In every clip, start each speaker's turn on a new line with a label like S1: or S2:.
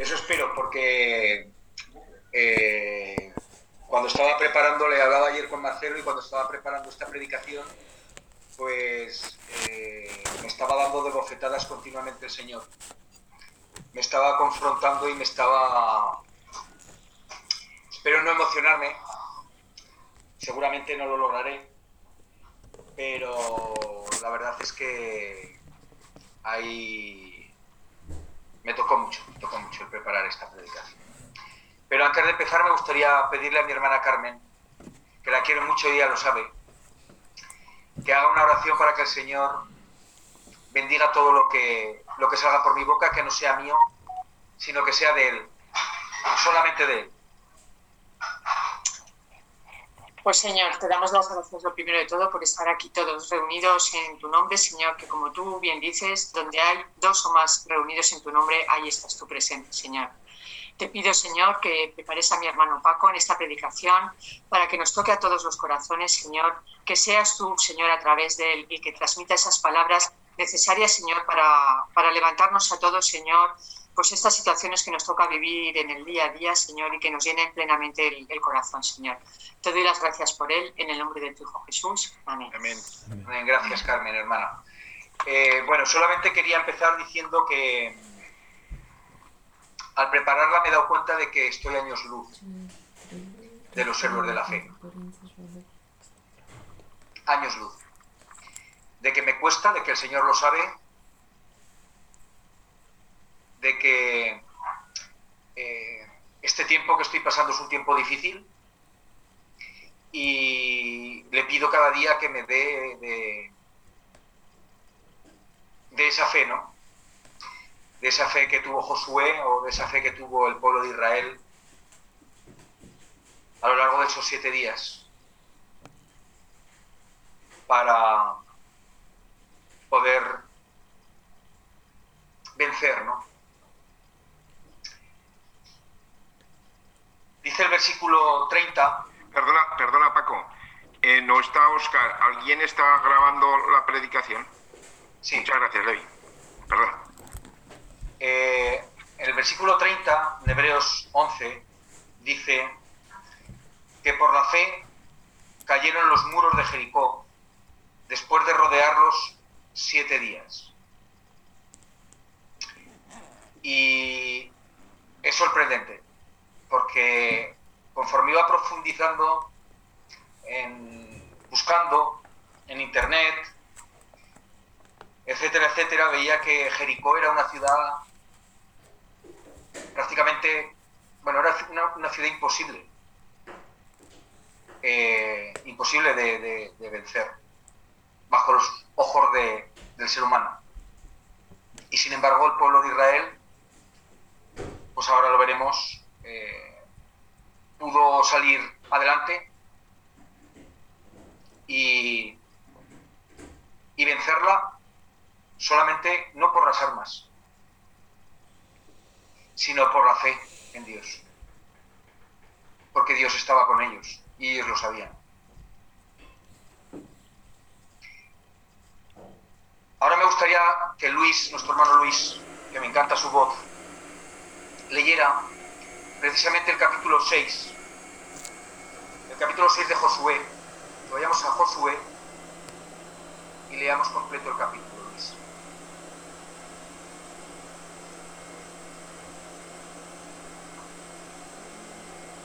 S1: Eso espero, porque eh, cuando estaba preparando, le hablaba ayer con Marcelo y cuando estaba preparando esta predicación, pues eh, me estaba dando de bofetadas continuamente el Señor. Me estaba confrontando y me estaba... Espero no emocionarme, seguramente no lo lograré, pero la verdad es que ahí me tocó mucho, me tocó mucho el preparar esta predicación. Pero antes de empezar me gustaría pedirle a mi hermana Carmen, que la quiero mucho y ella lo sabe, que haga una oración para que el Señor bendiga todo lo que, lo que salga por mi boca, que no sea mío, sino que sea de Él, solamente de Él.
S2: Pues Señor, te damos las gracias lo primero de todo por estar aquí todos reunidos en tu nombre, Señor, que como tú bien dices, donde hay dos o más reunidos en tu nombre, ahí estás tú presente, Señor. Te pido, Señor, que prepares a mi hermano Paco en esta predicación para que nos toque a todos los corazones, Señor, que seas tú, Señor, a través de él y que transmita esas palabras necesarias, Señor, para, para levantarnos a todos, Señor, pues estas situaciones que nos toca vivir en el día a día, Señor, y que nos llenen plenamente el, corazón, Señor. Te doy las gracias por él, en el nombre de tu Hijo Jesús. Amén.
S1: Amén. Gracias, Carmen, hermana. Eh, bueno, solamente quería empezar diciendo que al prepararla me he dado cuenta de que estoy años luz de los servos de la fe. Años luz. De que me cuesta, de que el Señor lo sabe, de que eh, este tiempo que estoy pasando es un tiempo difícil y le pido cada día que me dé de, de esa fe, ¿no? De esa fe que tuvo Josué o de esa fe que tuvo el pueblo de Israel a lo largo de esos siete días para poder vencer, ¿no? Dice el versículo 30.
S3: Perdona, perdona Paco. Eh, ¿No está Oscar? ¿Alguien está grabando la predicación?
S1: Sí.
S3: Muchas gracias, Levi. Perdona.
S1: Eh, el versículo 30, en Hebreos 11, dice que por la fe cayeron los muros de Jericó después de rodearlos siete días. Y es sorprendente porque conforme iba profundizando, en, buscando en internet, etcétera, etcétera, veía que Jericó era una ciudad prácticamente, bueno, era una, ciudad imposible, eh, imposible de, vencer, bajo los ojos del ser humano. Y sin embargo el pueblo de Israel, pues ahora lo veremos, eh, pudo salir adelante y, y vencerla solamente no por las armas, sino por la fe en Dios. Porque Dios estaba con ellos y ellos lo sabían. Ahora me gustaría que Luis, nuestro hermano Luis, que me encanta su voz, leyera precisamente el capítulo 6, el capítulo 6 de Josué. vayamos a Josué y leamos completo el capítulo.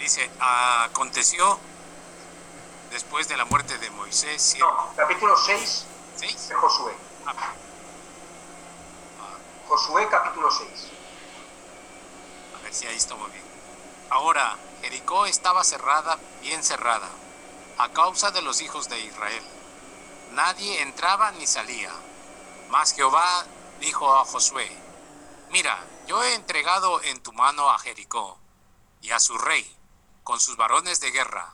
S4: Dice, aconteció después de la muerte de Moisés.
S1: No, capítulo 6 de Josué. Ah. Josué capítulo 6.
S4: A ver si ahí muy bien. Ahora, Jericó estaba cerrada, bien cerrada, a causa de los hijos de Israel. Nadie entraba ni salía. Mas Jehová dijo a Josué, Mira, yo he entregado en tu mano a Jericó y a su rey, con sus varones de guerra.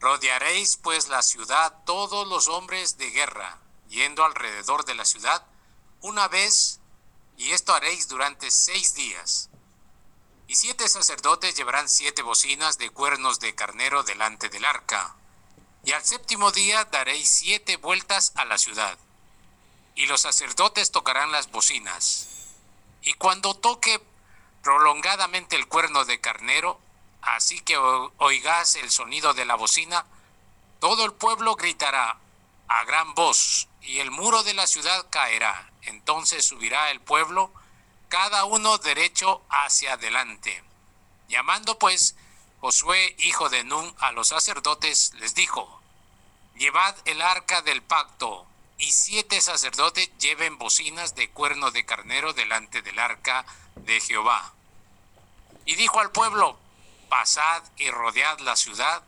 S4: Rodearéis pues la ciudad todos los hombres de guerra, yendo alrededor de la ciudad una vez, y esto haréis durante seis días. Y siete sacerdotes llevarán siete bocinas de cuernos de carnero delante del arca. Y al séptimo día daréis siete vueltas a la ciudad. Y los sacerdotes tocarán las bocinas. Y cuando toque prolongadamente el cuerno de carnero, así que oigas el sonido de la bocina, todo el pueblo gritará a gran voz y el muro de la ciudad caerá. Entonces subirá el pueblo, cada uno derecho hacia adelante. Llamando pues Josué, hijo de Nun, a los sacerdotes, les dijo, Llevad el arca del pacto, y siete sacerdotes lleven bocinas de cuerno de carnero delante del arca de Jehová. Y dijo al pueblo, pasad y rodead la ciudad,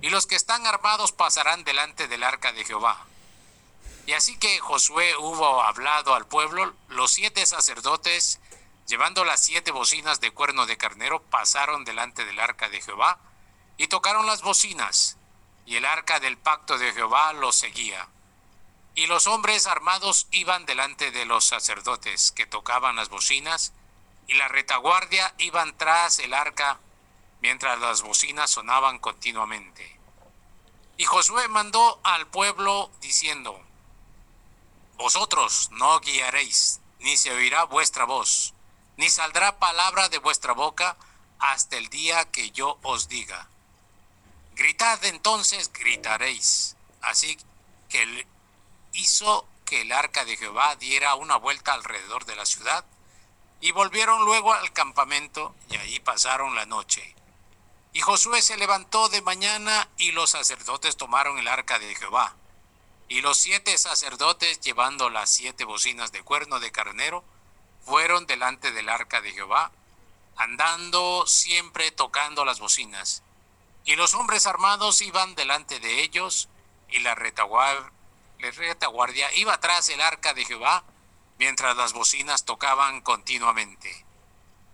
S4: y los que están armados pasarán delante del arca de Jehová. Y así que Josué hubo hablado al pueblo, los siete sacerdotes, llevando las siete bocinas de cuerno de carnero, pasaron delante del arca de Jehová y tocaron las bocinas, y el arca del pacto de Jehová los seguía. Y los hombres armados iban delante de los sacerdotes que tocaban las bocinas, y la retaguardia iban tras el arca mientras las bocinas sonaban continuamente. Y Josué mandó al pueblo diciendo, Vosotros no guiaréis, ni se oirá vuestra voz, ni saldrá palabra de vuestra boca hasta el día que yo os diga. Gritad entonces, gritaréis. Así que hizo que el arca de Jehová diera una vuelta alrededor de la ciudad, y volvieron luego al campamento, y allí pasaron la noche. Y Josué se levantó de mañana, y los sacerdotes tomaron el arca de Jehová. Y los siete sacerdotes, llevando las siete bocinas de cuerno de carnero, fueron delante del arca de Jehová, andando siempre tocando las bocinas. Y los hombres armados iban delante de ellos, y la retaguardia, iba tras el arca de Jehová, mientras las bocinas tocaban continuamente.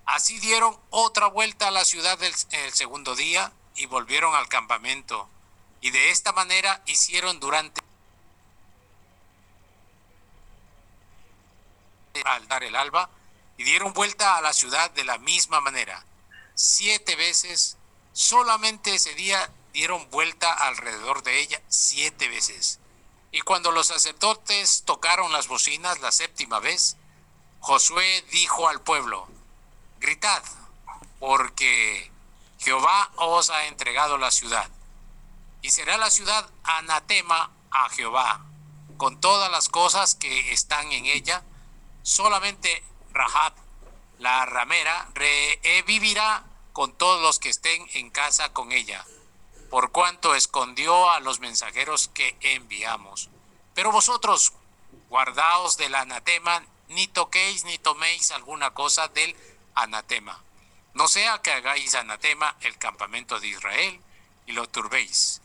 S4: Así dieron otra vuelta a la ciudad el segundo día y volvieron al campamento, y de esta manera hicieron durante al dar el alba y dieron vuelta a la ciudad de la misma manera. Siete veces, solamente ese día dieron vuelta alrededor de ella siete veces. Y cuando los sacerdotes tocaron las bocinas la séptima vez, Josué dijo al pueblo, gritad, porque Jehová os ha entregado la ciudad. Y será la ciudad anatema a Jehová, con todas las cosas que están en ella, solamente Rahab, la ramera, revivirá con todos los que estén en casa con ella, por cuanto escondió a los mensajeros que enviamos. Pero vosotros, guardaos del anatema, ni toquéis ni toméis alguna cosa del anatema. No sea que hagáis anatema el campamento de Israel y lo turbéis.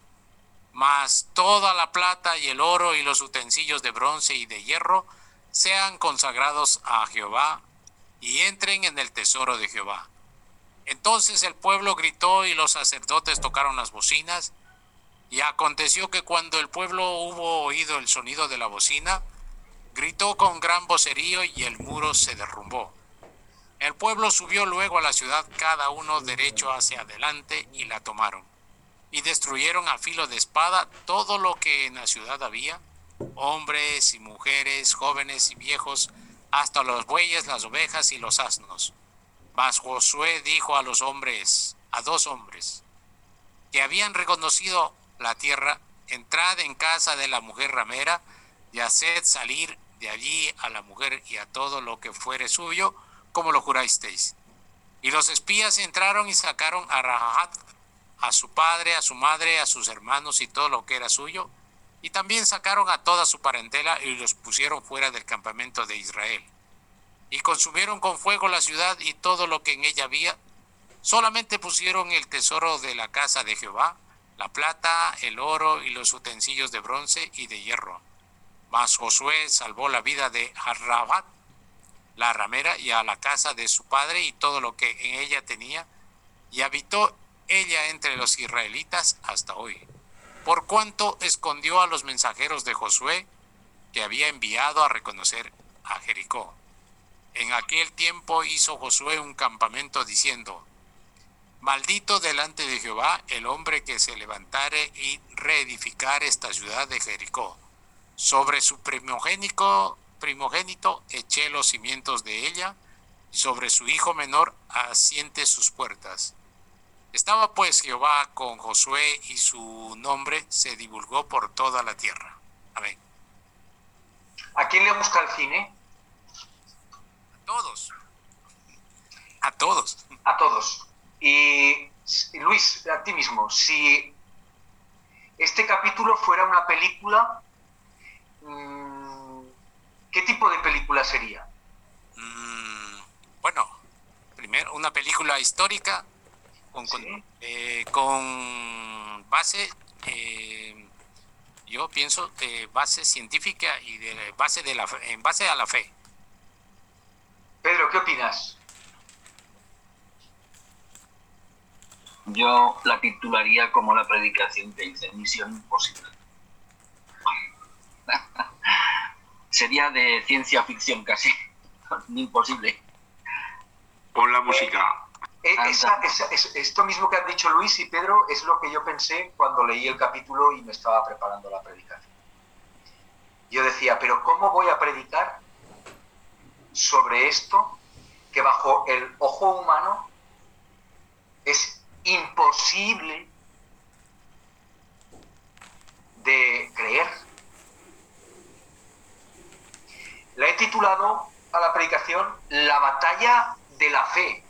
S4: Mas toda la plata y el oro y los utensilios de bronce y de hierro sean consagrados a Jehová y entren en el tesoro de Jehová. Entonces el pueblo gritó y los sacerdotes tocaron las bocinas, y aconteció que cuando el pueblo hubo oído el sonido de la bocina, gritó con gran vocerío y el muro se derrumbó. El pueblo subió luego a la ciudad cada uno derecho hacia adelante y la tomaron. Y destruyeron a filo de espada todo lo que en la ciudad había, hombres y mujeres, jóvenes y viejos, hasta los bueyes, las ovejas y los asnos. Mas Josué dijo a los hombres, a dos hombres, que habían reconocido la tierra, entrad en casa de la mujer ramera y haced salir de allí a la mujer y a todo lo que fuere suyo, como lo jurasteis. Y los espías entraron y sacaron a Rahat, a su padre, a su madre, a sus hermanos y todo lo que era suyo, y también sacaron a toda su parentela y los pusieron fuera del campamento de Israel. Y consumieron con fuego la ciudad y todo lo que en ella había. Solamente pusieron el tesoro de la casa de Jehová, la plata, el oro y los utensilios de bronce y de hierro. Mas Josué salvó la vida de Harrabat, la ramera, y a la casa de su padre y todo lo que en ella tenía, y habitó ella entre los israelitas hasta hoy por cuanto escondió a los mensajeros de Josué que había enviado a reconocer a Jericó. En aquel tiempo hizo Josué un campamento diciendo, Maldito delante de Jehová el hombre que se levantare y reedificar esta ciudad de Jericó. Sobre su primogénico, primogénito eché los cimientos de ella, sobre su hijo menor asiente sus puertas. Estaba pues Jehová con Josué y su nombre se divulgó por toda la tierra. Amén.
S1: ¿A quién le gusta el cine?
S4: A todos. A todos.
S1: A todos. Y Luis, a ti mismo, si este capítulo fuera una película, mm, ¿qué tipo de película sería?
S4: Mm, bueno, primero, una película histórica con, eh, con, base, eh, yo pienso, de base científica y de base de la, en base a la fe.
S1: Pedro, ¿qué opinas?
S5: Yo la titularía como la predicación que hice, Misión Imposible. Sería de ciencia ficción casi, imposible.
S3: Pon la música.
S1: Eh, esto mismo que han dicho Luis y Pedro es lo que yo pensé cuando leí el capítulo y me estaba preparando la predicación. Yo decía, pero ¿cómo voy a predicar sobre esto que bajo el ojo humano es imposible de creer. La he titulado a la predicación La batalla de la fe.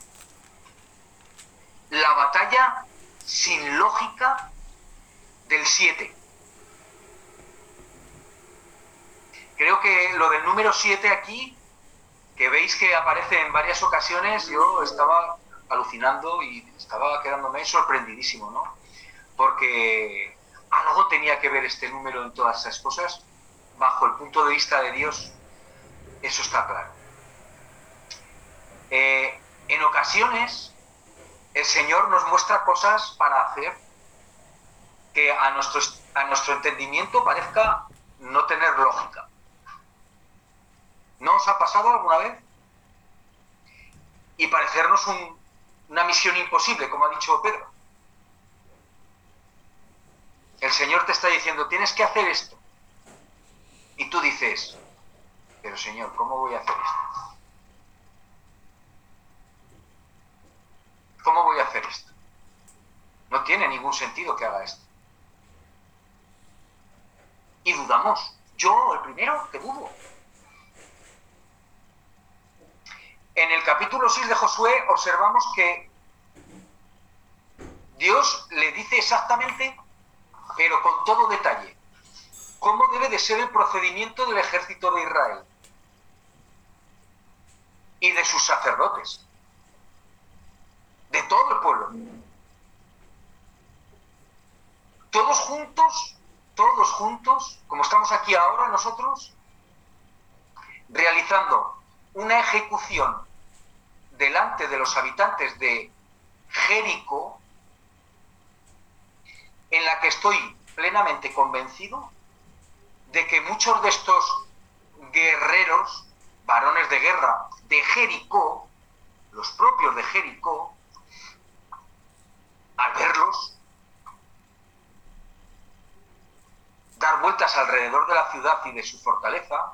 S1: La batalla sin lógica del 7. Creo que lo del número 7 aquí, que veis que aparece en varias ocasiones, yo estaba alucinando y estaba quedándome sorprendidísimo, ¿no? Porque algo tenía que ver este número en todas esas cosas. Bajo el punto de vista de Dios, eso está claro. Eh, en ocasiones, el Señor nos muestra cosas para hacer que a nuestro, a nuestro entendimiento parezca no tener lógica. ¿No os ha pasado alguna vez? Y parecernos un, una misión imposible, como ha dicho Pedro. El Señor te está diciendo, tienes que hacer esto. Y tú dices, pero Señor, ¿cómo voy a hacer esto? ¿Cómo voy a hacer esto? No tiene ningún sentido que haga esto. Y dudamos. Yo, el primero, que dudo. En el capítulo 6 de Josué observamos que Dios le dice exactamente, pero con todo detalle, cómo debe de ser el procedimiento del ejército de Israel y de sus sacerdotes, de todo el pueblo. Todos juntos, todos juntos, como estamos aquí ahora nosotros, realizando una ejecución delante de los habitantes de Jericó, en la que estoy plenamente convencido de que muchos de estos guerreros, varones de guerra de Jericó, los propios de Jericó, al verlos, dar vueltas alrededor de la ciudad y de su fortaleza,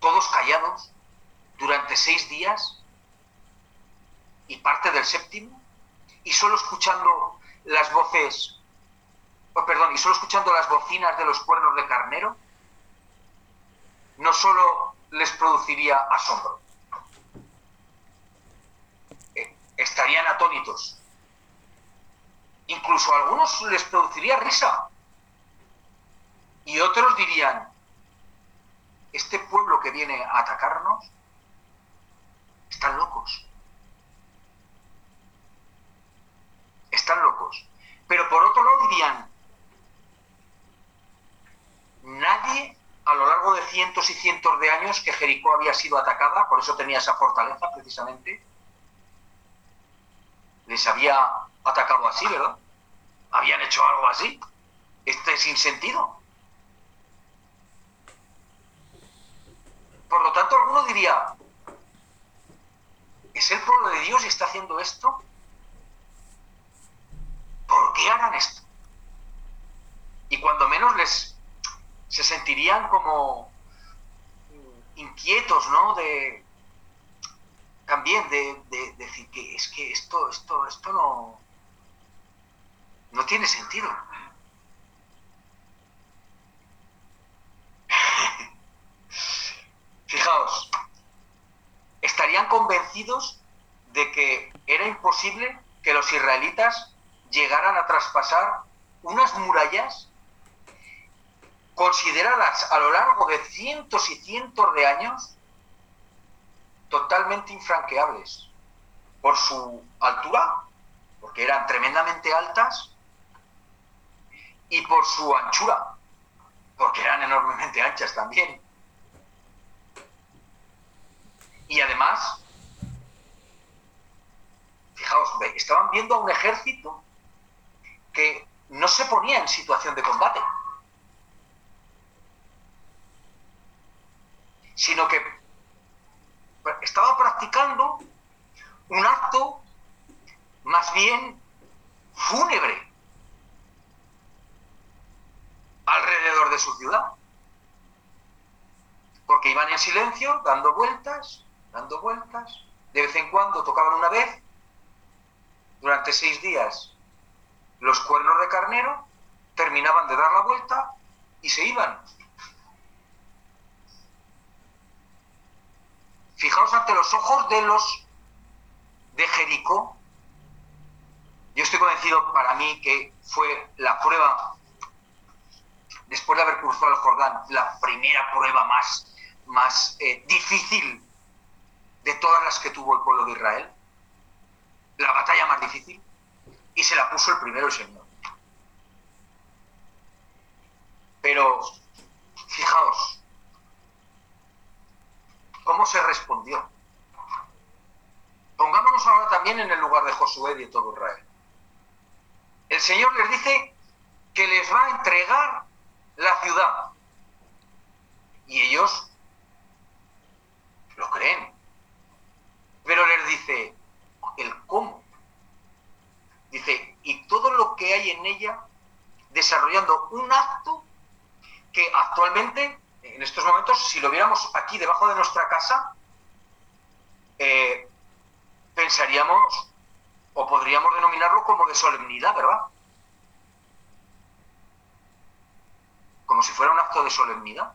S1: todos callados durante seis días y parte del séptimo, y solo escuchando las voces, oh, perdón, y solo escuchando las bocinas de los cuernos de carnero, no solo les produciría asombro, eh, estarían atónitos. Incluso a algunos les produciría risa. Y otros dirían, este pueblo que viene a atacarnos, están locos. Están locos. Pero por otro lado dirían, nadie a lo largo de cientos y cientos de años que Jericó había sido atacada, por eso tenía esa fortaleza precisamente, les había atacado así, ¿verdad? Habían hecho algo así. Este sin sentido. Por lo tanto, alguno diría, ¿es el pueblo de Dios y está haciendo esto? ¿Por qué hagan esto? Y cuando menos les se sentirían como inquietos, ¿no? De también de decir que es que esto, esto, esto no, no tiene sentido. Fijaos, estarían convencidos de que era imposible que los israelitas llegaran a traspasar unas murallas consideradas a lo largo de cientos y cientos de años totalmente infranqueables por su altura, porque eran tremendamente altas, y por su anchura, porque eran enormemente anchas también. Y además, fijaos, estaban viendo a un ejército que no se ponía en situación de combate, sino que estaba practicando un acto más bien fúnebre alrededor de su ciudad. Porque iban en silencio, dando vueltas, dando vueltas. De vez en cuando tocaban una vez. Durante seis días los cuernos de carnero terminaban de dar la vuelta y se iban. Fijaos ante los ojos de los de Jericó. Yo estoy convencido para mí que fue la prueba, después de haber cruzado el Jordán, la primera prueba más, más eh, difícil de todas las que tuvo el pueblo de Israel. La batalla más difícil. Y se la puso el primero el Señor. Pero, fijaos, ¿cómo se respondió? Pongámonos ahora también en el lugar de Josué y de todo Israel. El Señor les dice que les va a entregar Y ellos lo creen. Pero les dice el cómo. Dice, y todo lo que hay en ella desarrollando un acto que actualmente, en estos momentos, si lo viéramos aquí debajo de nuestra casa, eh, pensaríamos o podríamos denominarlo como de solemnidad, ¿verdad? Como si fuera un acto de solemnidad.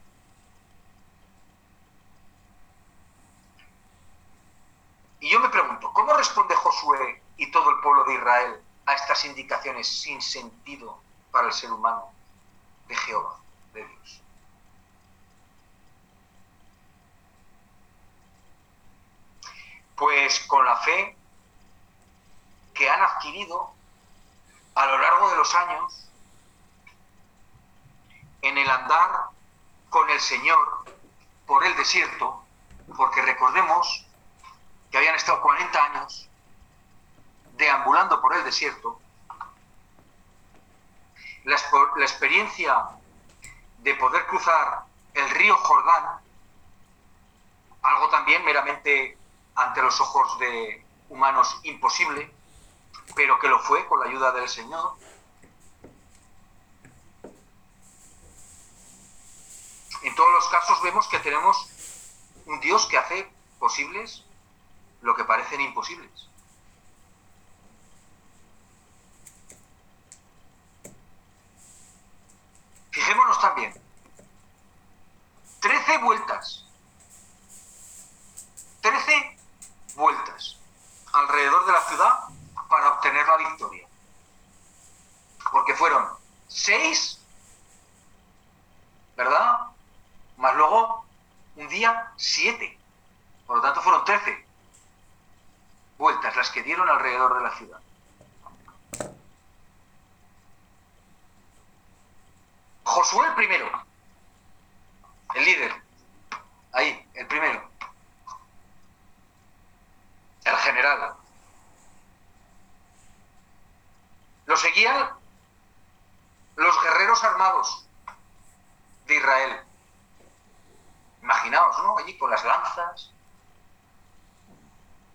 S1: Y yo me pregunto, ¿cómo responde Josué y todo el pueblo de Israel a estas indicaciones sin sentido para el ser humano de Jehová, de Dios? Pues con la fe que han adquirido a lo largo de los años en el andar con el Señor por el desierto, porque recordemos que habían estado 40 años deambulando por el desierto, la, experiencia de poder cruzar el río Jordán, algo también meramente ante los ojos de humanos imposible, pero que lo fue con la ayuda del Señor. En todos los casos vemos que tenemos un Dios que hace posibles lo que parecen imposibles. Fijémonos también, trece vueltas, trece vueltas alrededor de la ciudad para obtener la victoria. Porque fueron seis, ¿verdad? Más luego un día siete. Por lo tanto fueron trece vueltas las que dieron alrededor de la ciudad. Josué el primero, el líder, ahí, el primero el general. Lo seguían los guerreros armados de Israel. Imaginaos, ¿no? Allí con las lanzas,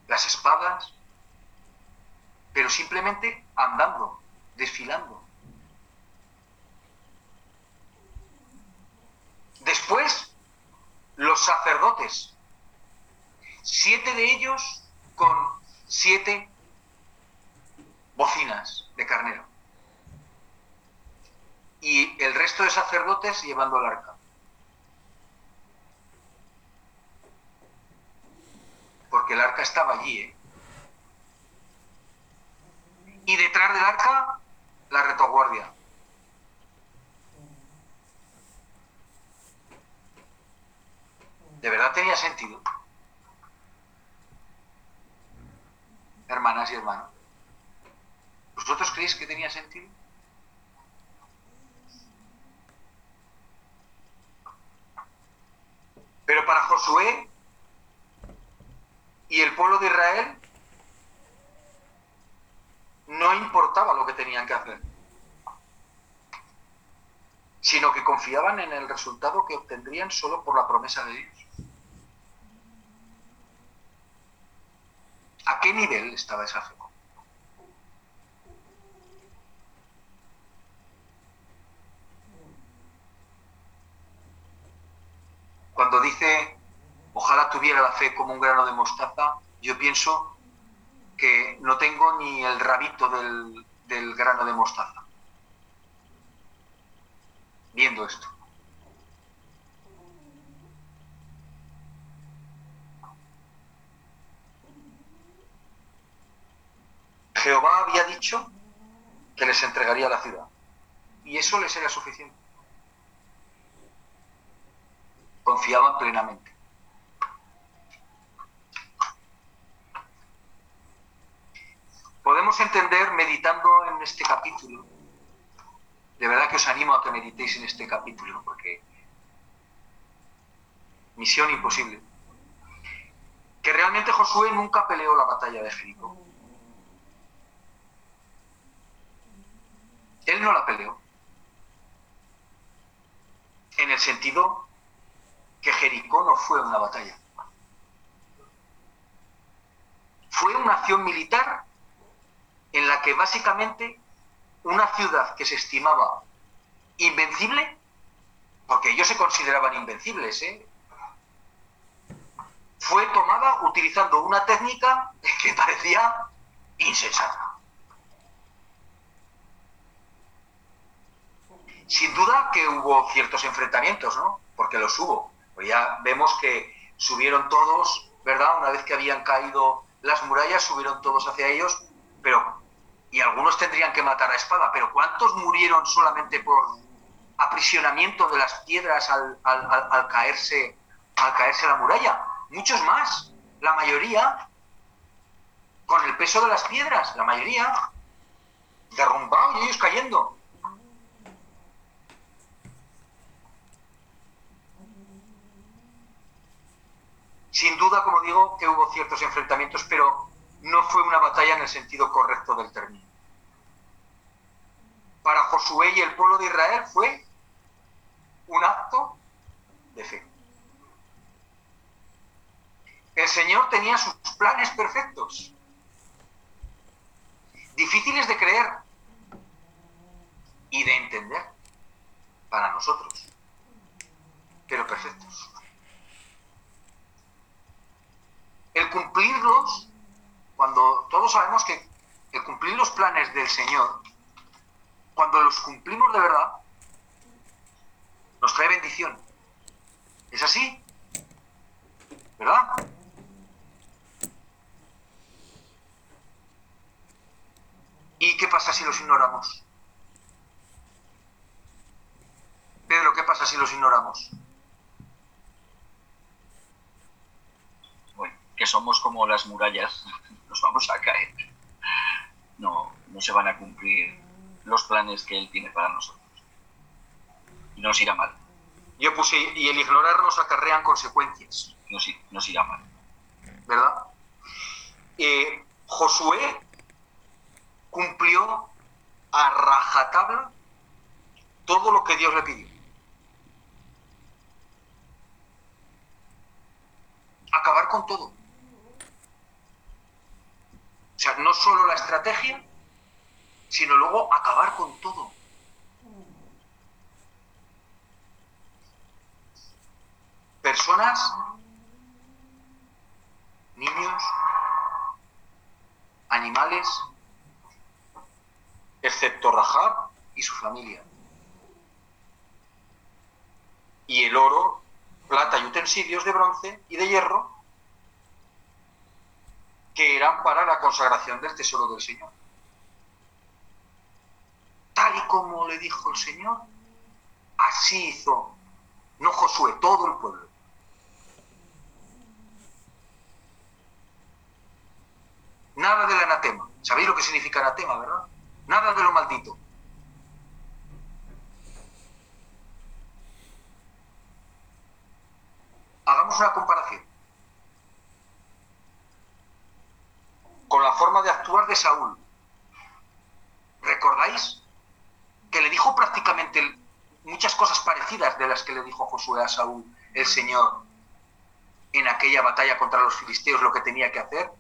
S1: las espadas, pero simplemente andando, desfilando. Después, los sacerdotes, siete de ellos con siete bocinas de carnero. Y el resto de sacerdotes llevando el arca. Porque el arca estaba allí, ¿eh? Y detrás del arca, la retaguardia. ¿De verdad tenía sentido? Hermanas y hermanos. ¿Vosotros creéis que tenía sentido? Pero para Josué y el pueblo de Israel no importaba lo que tenían que hacer, sino que confiaban en el resultado que obtendrían solo por la promesa de Dios. ¿A qué nivel estaba esa fe? Cuando dice, tuviera la fe como un grano de mostaza, yo pienso que no tengo ni el rabito del, del grano de mostaza. Viendo esto. Jehová había dicho que les entregaría la ciudad. Y eso les era suficiente. Confiaban plenamente. Podemos entender meditando en este capítulo. De verdad que os animo a que meditéis en este capítulo, porque misión imposible. Que realmente Josué nunca peleó la batalla de Jericó. Él no la peleó. En el sentido que Jericó no fue una batalla. Fue una acción militar en la que básicamente una ciudad que se estimaba invencible, porque ellos se consideraban invencibles, ¿eh? fue tomada utilizando una técnica que parecía insensata. Sin duda que hubo ciertos enfrentamientos, ¿no? Porque los hubo. Pues ya vemos que subieron todos, ¿verdad? Una vez que habían caído las murallas, subieron todos hacia ellos, pero y algunos tendrían que matar a espada, pero ¿cuántos murieron solamente por aprisionamiento de las piedras al, al caerse, al caerse la muralla? Muchos más, la mayoría con el peso de las piedras, la mayoría derrumbados y ellos cayendo. Sin duda, como digo, que hubo ciertos enfrentamientos, pero no fue una batalla en el sentido correcto del término. Para Josué y el pueblo de Israel fue un acto de fe. El Señor tenía sus planes perfectos, difíciles de creer y de entender para nosotros, pero perfectos. El cumplirlos sabemos que el cumplir los planes del Señor, cuando los cumplimos de verdad, nos trae bendición. ¿Es así? ¿Verdad? ¿Y qué pasa si los ignoramos? Pedro, ¿qué pasa si los ignoramos?
S5: Bueno, que somos como las murallas nos vamos a caer. No, no se van a cumplir los planes que Él tiene para nosotros. Y nos irá mal.
S1: Yo puse, y el ignorarnos acarrean consecuencias.
S5: Nos, nos irá mal.
S1: ¿Verdad? Eh, Josué cumplió a rajatabla todo lo que Dios le pidió. Acabar con todo. Sea, no solo la estrategia, sino luego acabar con todo. Personas, niños, animales, excepto Rahab y su familia. Y el oro, plata y utensilios de bronce y de hierro que eran para la consagración del tesoro del Señor. Tal y como le dijo el Señor, así hizo, no Josué, todo el pueblo. Nada del anatema. ¿Sabéis lo que significa anatema, verdad? Nada de lo maldito. Hagamos una comparación con la forma de actuar de Saúl. ¿Recordáis? Que le dijo prácticamente muchas cosas parecidas de las que le dijo Josué a Saúl, el Señor, en aquella batalla contra los filisteos, lo que tenía que hacer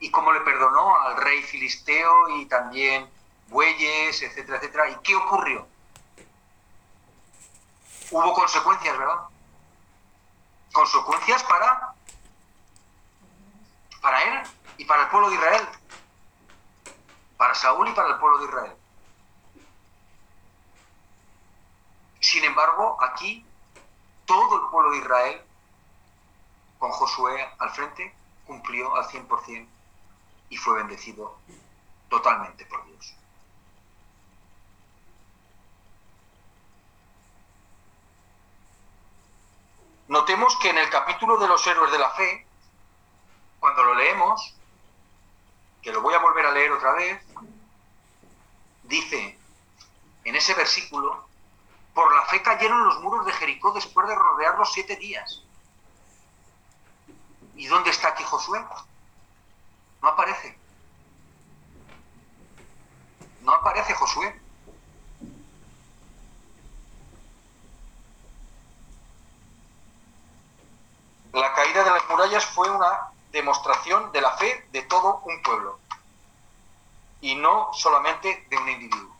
S1: y cómo le perdonó al rey filisteo y también bueyes, etcétera, etcétera. ¿Y qué ocurrió? Hubo consecuencias, ¿verdad? Consecuencias para para él y para el pueblo de Israel. Para Saúl y para el pueblo de Israel. Sin embargo, aquí todo el pueblo de Israel, con Josué al frente, cumplió al 100% y fue bendecido totalmente por Dios. Notemos que en el capítulo de los héroes de la fe, cuando lo leemos, que lo voy a volver a leer otra vez, dice en ese versículo, por la fe cayeron los muros de Jericó después de rodearlos siete días. ¿Y dónde está aquí Josué? No aparece. No aparece Josué. La caída de las murallas fue una demostración de la fe de todo un pueblo y no solamente de un individuo.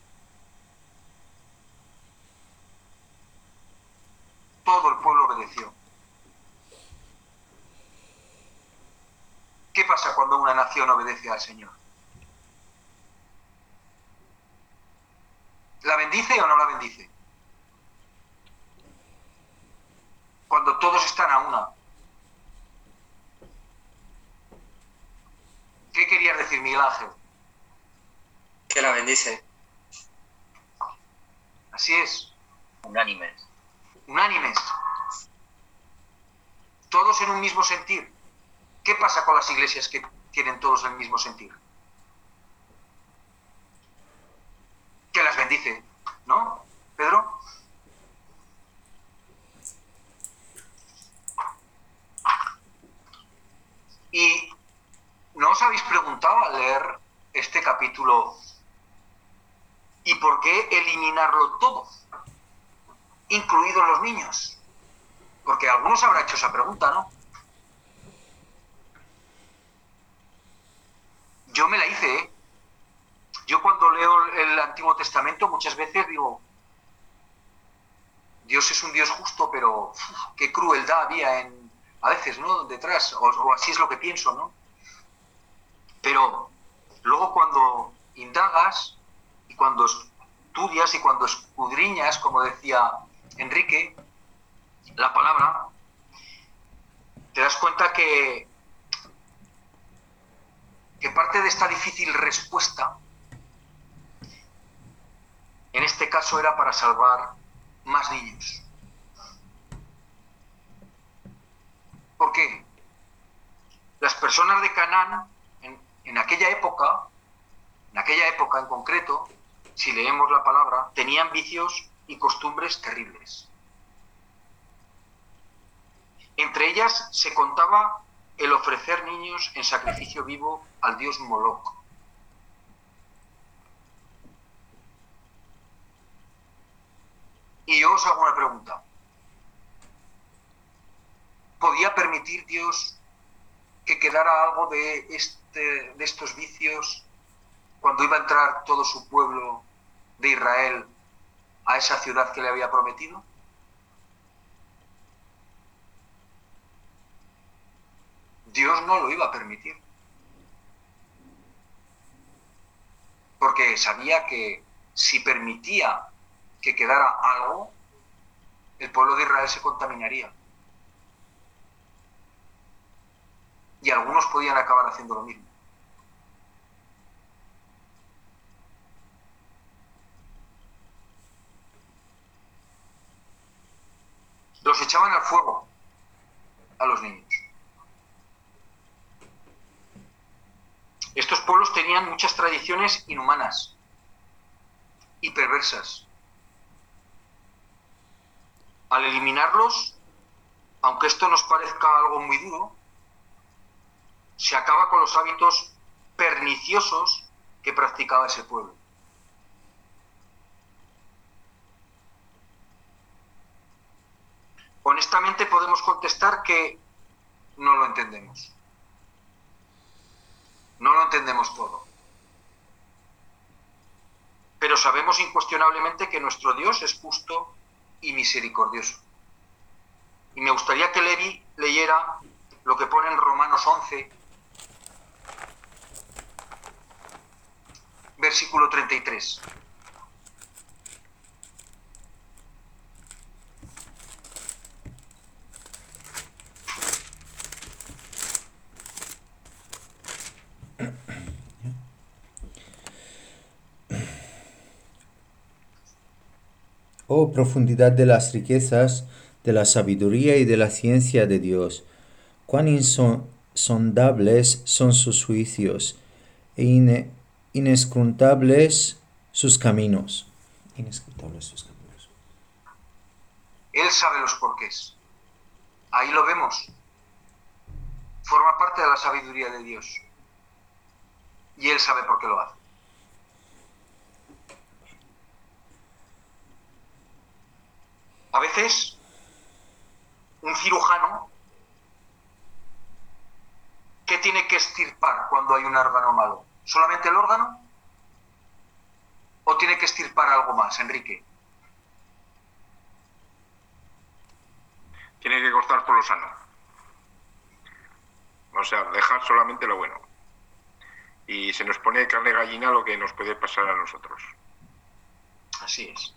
S1: Todo el pueblo obedeció. ¿Qué pasa cuando una nación obedece al Señor? ¿La bendice o no la bendice? Cuando todos están a una. ¿Qué querías decir, Miguel Ángel?
S6: Que la bendice.
S1: Así es.
S5: Unánimes.
S1: Unánimes. Todos en un mismo sentir. ¿Qué pasa con las iglesias que tienen todos el mismo sentir? Que las bendice, ¿no, Pedro? Y ¿no os habéis preguntado al leer este capítulo qué eliminarlo todo, incluidos los niños? Porque algunos habrá hecho esa pregunta, ¿no? Yo me la hice, ¿eh? Yo cuando leo el Antiguo Testamento muchas veces digo, Dios es un Dios justo, pero qué crueldad había en, a veces, ¿no? Detrás, o así es lo que pienso, ¿no? Pero luego cuando indagas y cuando estudias y cuando escudriñas, como decía Enrique, la palabra, te das cuenta que, que parte de esta difícil respuesta, en este caso era para salvar más niños. ¿Por qué? Las personas de Canaán en aquella época, en aquella época en concreto, si leemos la palabra, tenían vicios y costumbres terribles. Entre ellas se contaba el ofrecer niños en sacrificio vivo al dios Moloch. Y yo os hago una pregunta. ¿Podía permitir Dios que quedara algo de, este, de estos vicios cuando iba a entrar todo su pueblo de Israel a esa ciudad que le había prometido? Dios no lo iba a permitir. porque sabía que si permitía que quedara algo, el pueblo de Israel se contaminaría. Y algunos podían acabar haciendo lo mismo. Los echaban al fuego a los niños. Estos pueblos tenían muchas tradiciones inhumanas y perversas. Al eliminarlos, aunque esto nos parezca algo muy duro, se acaba con los hábitos perniciosos que practicaba ese pueblo. Honestamente podemos contestar que no lo entendemos. No lo entendemos todo. Pero sabemos incuestionablemente que nuestro Dios es justo y misericordioso. Y me gustaría que Levi leyera lo que pone en Romanos 11, versículo 33.
S7: Oh profundidad de las riquezas, de la sabiduría y de la ciencia de Dios, cuán insondables son sus juicios e inescrutables sus caminos. Inescrutables sus caminos.
S1: Él sabe los porqués. Ahí lo vemos. Forma parte de la sabiduría de Dios. Y Él sabe por qué lo hace. A veces, un cirujano, ¿qué tiene que estirpar cuando hay un órgano malo? ¿Solamente el órgano? ¿O tiene que estirpar algo más, Enrique?
S3: Tiene que cortar por lo sano. O sea, dejar solamente lo bueno. Y se nos pone carne gallina lo que nos puede pasar a nosotros.
S1: Así es.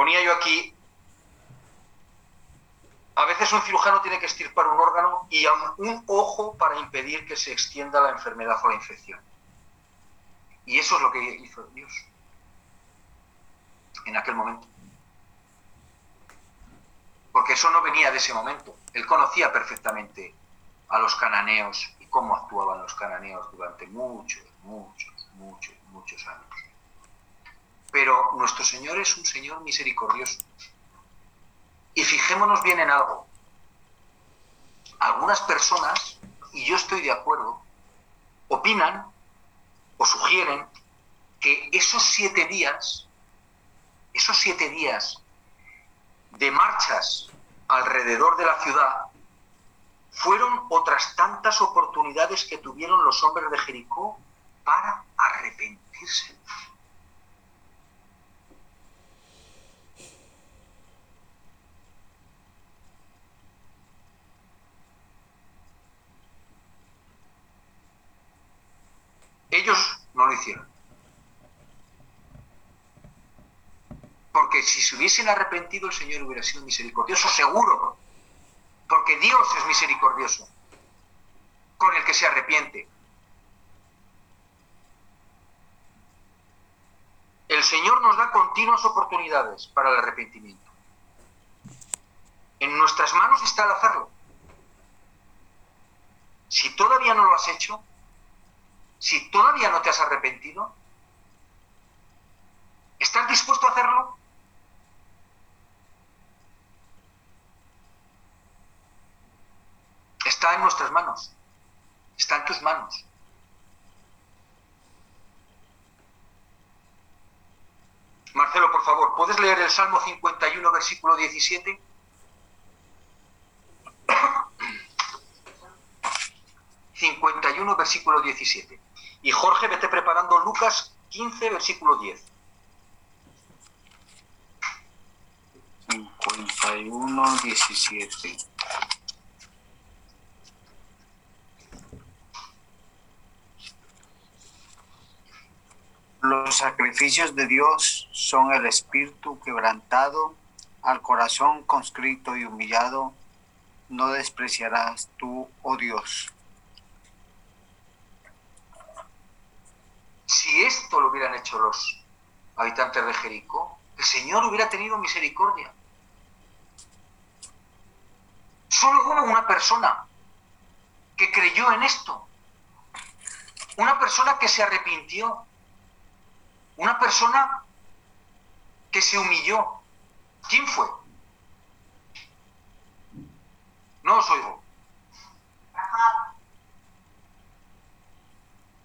S1: Ponía yo aquí, a veces un cirujano tiene que estirpar un órgano y un ojo para impedir que se extienda la enfermedad o la infección. Y eso es lo que hizo Dios en aquel momento. Porque eso no venía de ese momento. Él conocía perfectamente a los cananeos y cómo actuaban los cananeos durante muchos, muchos, muchos, muchos años. Pero nuestro Señor es un Señor misericordioso. Y fijémonos bien en algo. Algunas personas, y yo estoy de acuerdo, opinan o sugieren que esos siete días, esos siete días de marchas alrededor de la ciudad, fueron otras tantas oportunidades que tuvieron los hombres de Jericó para arrepentirse. Ellos no lo hicieron. Porque si se hubiesen arrepentido, el Señor hubiera sido misericordioso, seguro. Porque Dios es misericordioso con el que se arrepiente. El Señor nos da continuas oportunidades para el arrepentimiento. En nuestras manos está el hacerlo. Si todavía no lo has hecho, si todavía no te has arrepentido, ¿estás dispuesto a hacerlo? Está en nuestras manos, está en tus manos. Marcelo, por favor, ¿puedes leer el Salmo 51, versículo 17? 51, versículo 17. Y Jorge, vete preparando Lucas 15, versículo 10.
S8: 51, 17. sacrificios de Dios son el espíritu quebrantado, al corazón conscrito y humillado, no despreciarás tú, oh Dios.
S1: Si esto lo hubieran hecho los habitantes de Jericó, el Señor hubiera tenido misericordia. Solo hubo una persona que creyó en esto. Una persona que se arrepintió. Una persona que se humilló. ¿Quién fue? No os oigo.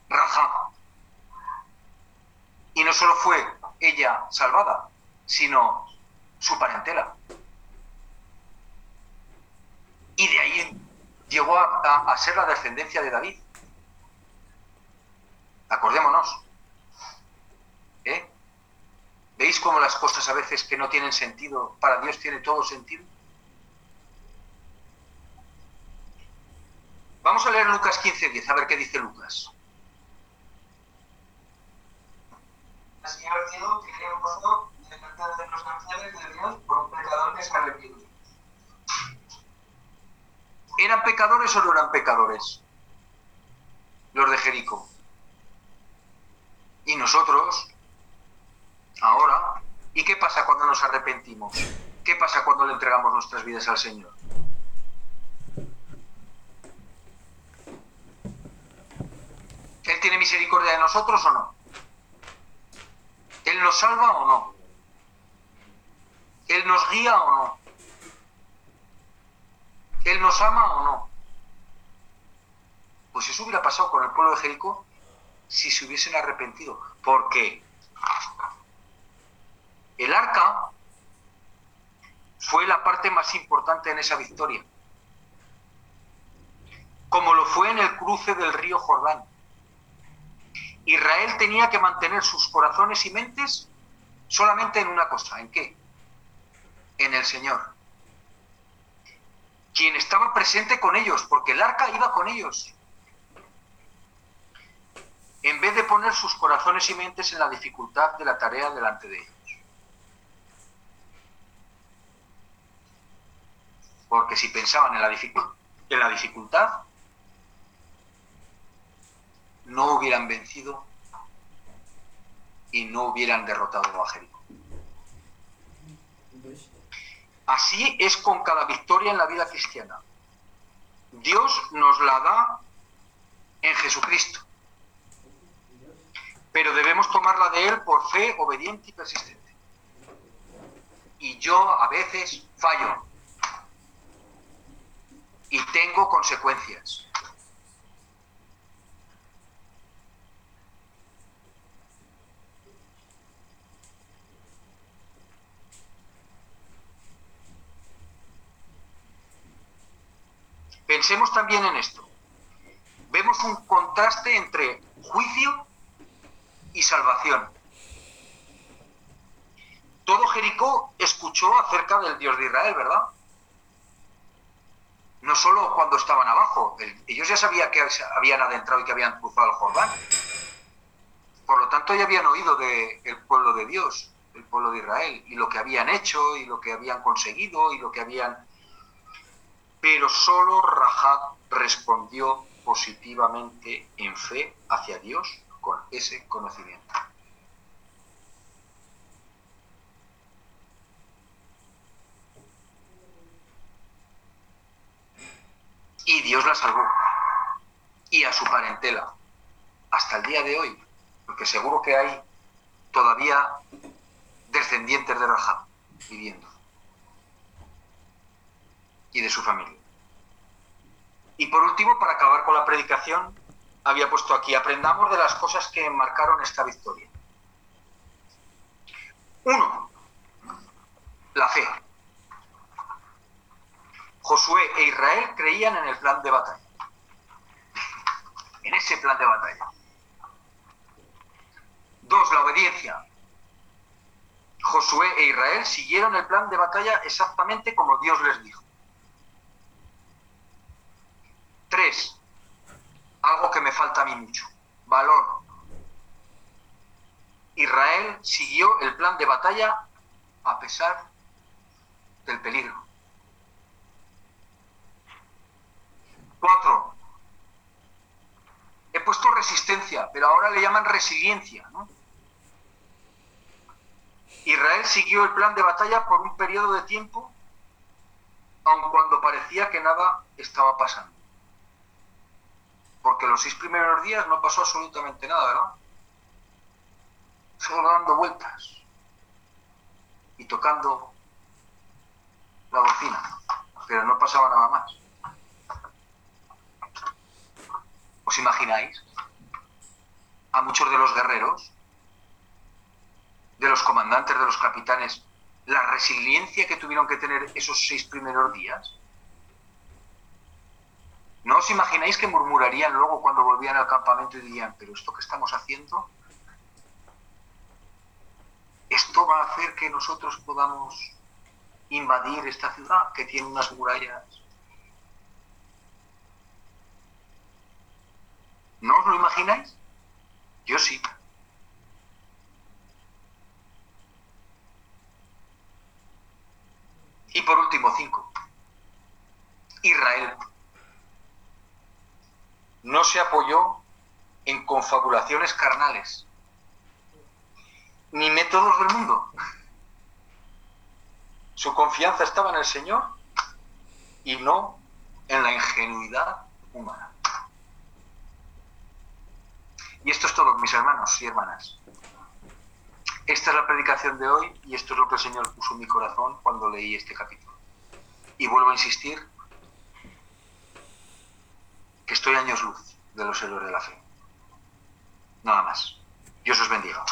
S1: Rahab. Y no solo fue ella salvada, sino su parentela. Y de ahí llegó a, ser la descendencia de David. Acordémonos. ¿Eh? ¿Veis cómo las cosas a veces que no tienen sentido, para Dios tiene todo sentido? Vamos a leer Lucas 15:10, a ver qué dice Lucas.
S9: El Señor dijo que era un gozo de cantar de los canciones de Dios por un pecador que se arrepiente.
S1: ¿Eran pecadores o no eran pecadores? Los de Jericó. Y nosotros, ahora, ¿y qué pasa cuando nos arrepentimos? ¿Qué pasa cuando le entregamos nuestras vidas al Señor? ¿Él tiene misericordia de nosotros o no? ¿Él nos salva o no? ¿Él nos guía o no? ¿Él nos ama o no? Pues eso hubiera pasado con el pueblo de Jericó si se hubiesen arrepentido. Porque el arca fue la parte más importante en esa victoria. Como lo fue en el cruce del río Jordán. Israel tenía que mantener sus corazones y mentes solamente en una cosa. ¿En qué? En el Señor quien estaba presente con ellos, porque el arca iba con ellos. En vez de poner sus corazones y mentes en la dificultad de la tarea delante de ellos. Porque si pensaban en la, en la dificultad, no hubieran vencido y no hubieran derrotado a Jericó. Así es con cada victoria en la vida cristiana. Dios nos la da en Jesucristo. Pero debemos tomarla de Él por fe obediente y persistente. Y yo a veces fallo. Y tengo consecuencias. Pensemos también en esto. Vemos un contraste entre juicio y salvación. Todo Jericó escuchó acerca del Dios de Israel, ¿verdad? No solo cuando estaban abajo, el- ellos ya sabían que habían adentrado y que habían cruzado el Jordán. Por lo tanto, ya habían oído del pueblo de Dios, el pueblo de Israel, y lo que habían hecho, y lo que habían conseguido, y lo que habían pero solo Rahab respondió positivamente en fe hacia Dios con ese conocimiento. Y Dios la salvó. Y a su parentela. Hasta el día de hoy. Porque seguro que hay todavía descendientes de Rahab viviendo y de su familia. Y por último, para acabar con la predicación, había puesto aquí, aprendamos de las cosas que marcaron esta victoria. Uno, la fe. Josué e Israel creían en el plan de batalla. En ese plan de batalla. Dos, la obediencia. Josué e Israel siguieron el plan de batalla exactamente como Dios les dijo. Tres, algo que me falta a mí mucho, valor. Israel siguió el plan de batalla a pesar del peligro. Cuatro. He puesto resistencia, pero ahora le llaman resiliencia. ¿no? Israel siguió el plan de batalla por un periodo de tiempo, aun cuando parecía que nada estaba pasando. Porque los seis primeros días no pasó absolutamente nada, ¿verdad? Solo dando vueltas y tocando la bocina, pero no pasaba nada más. ¿Os imagináis? A muchos de los guerreros, de los comandantes, de los capitanes, la resiliencia que tuvieron que tener esos seis primeros días. ¿No os imagináis que murmurarían luego cuando volvían al campamento y dirían, pero esto que estamos haciendo, esto va a hacer que nosotros podamos invadir esta ciudad que tiene unas murallas ¿No os lo imagináis? Yo sí. Y por último, cinco. Israel no se apoyó en confabulaciones carnales, ni métodos del mundo. Su confianza estaba en el Señor y no en la ingenuidad humana. Y esto es todo, mis hermanos y hermanas. Esta es la predicación de hoy y esto es lo que el Señor puso en mi corazón cuando leí este capítulo. Y vuelvo a insistir que estoy años luz de los héroes de la fe. Nada más. Dios os bendiga.